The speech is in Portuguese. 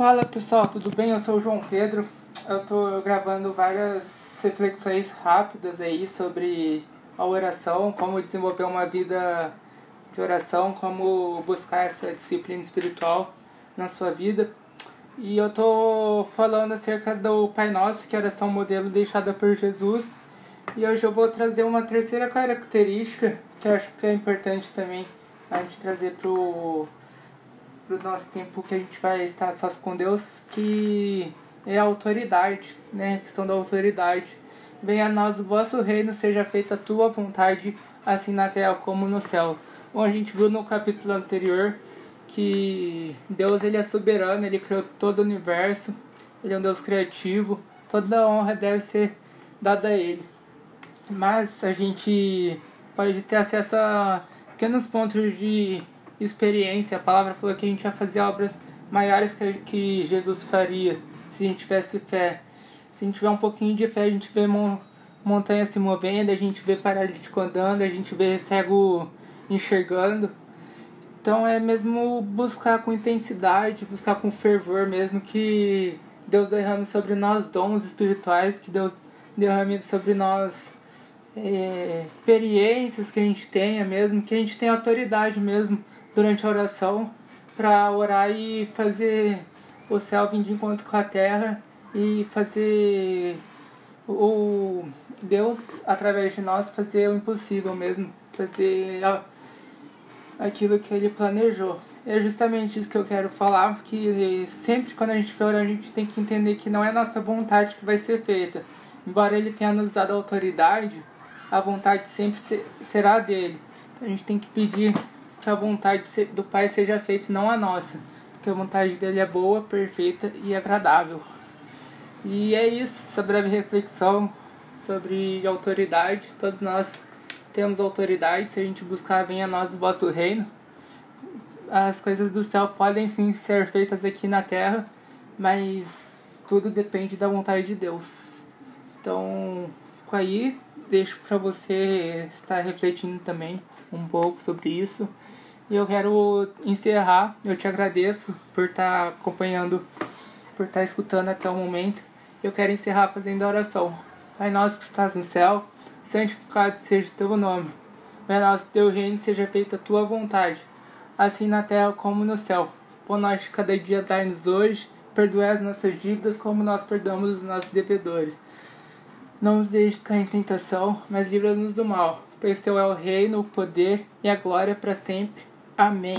Fala pessoal, tudo bem? Eu sou o João Pedro. Eu tô gravando várias reflexões rápidas aí sobre a oração, como desenvolver uma vida de oração, como buscar essa disciplina espiritual na sua vida. E eu tô falando acerca do Pai Nosso, que é a oração modelo deixada por Jesus. E hoje eu vou trazer uma terceira característica que eu acho que é importante também a gente trazer pro pro nosso tempo que a gente vai estar sós com Deus, que é a autoridade, né? A questão da autoridade. Venha a nós o vosso reino, seja feita a tua vontade, assim na terra como no céu. Bom, a gente viu no capítulo anterior que Deus ele é soberano, ele criou todo o universo, ele é um Deus criativo, toda a honra deve ser dada a ele. Mas a gente pode ter acesso a pequenos pontos de experiência. A palavra falou que a gente ia fazer obras maiores que, que Jesus faria se a gente tivesse fé. Se a gente tiver um pouquinho de fé, a gente vê montanha se movendo, a gente vê paralítico andando, a gente vê cego enxergando. Então é mesmo buscar com intensidade, buscar com fervor mesmo que Deus derrame sobre nós dons espirituais, que Deus derrame sobre nós é, experiências que a gente tenha mesmo, que a gente tenha autoridade mesmo durante a oração para orar e fazer o céu vir de encontro com a terra e fazer o Deus através de nós fazer o impossível mesmo, fazer aquilo que ele planejou. É justamente isso que eu quero falar, porque sempre quando a gente for a gente tem que entender que não é nossa vontade que vai ser feita. Embora ele tenha nos dado autoridade, a vontade sempre será dele. Então a gente tem que pedir que a vontade do Pai seja feita não a nossa, porque a vontade dele é boa, perfeita e agradável. E é isso, essa breve reflexão sobre autoridade. Todos nós temos autoridade, se a gente buscar, venha a nós o vosso reino. As coisas do céu podem sim ser feitas aqui na terra, mas tudo depende da vontade de Deus. Então, fico aí, deixo para você estar refletindo também um pouco sobre isso. E eu quero encerrar. Eu te agradeço por estar acompanhando, por estar escutando até o momento. Eu quero encerrar fazendo a oração. Pai nosso que estás no céu, santificado seja o teu nome. Venha nosso teu reino, seja feita a tua vontade, assim na terra como no céu. Por nós cada dia dai-nos hoje, perdoai as nossas dívidas como nós perdoamos os nossos devedores. Não nos deixes cair em tentação, mas livra-nos do mal pois teu é o reino, o poder e a glória para sempre. Amém.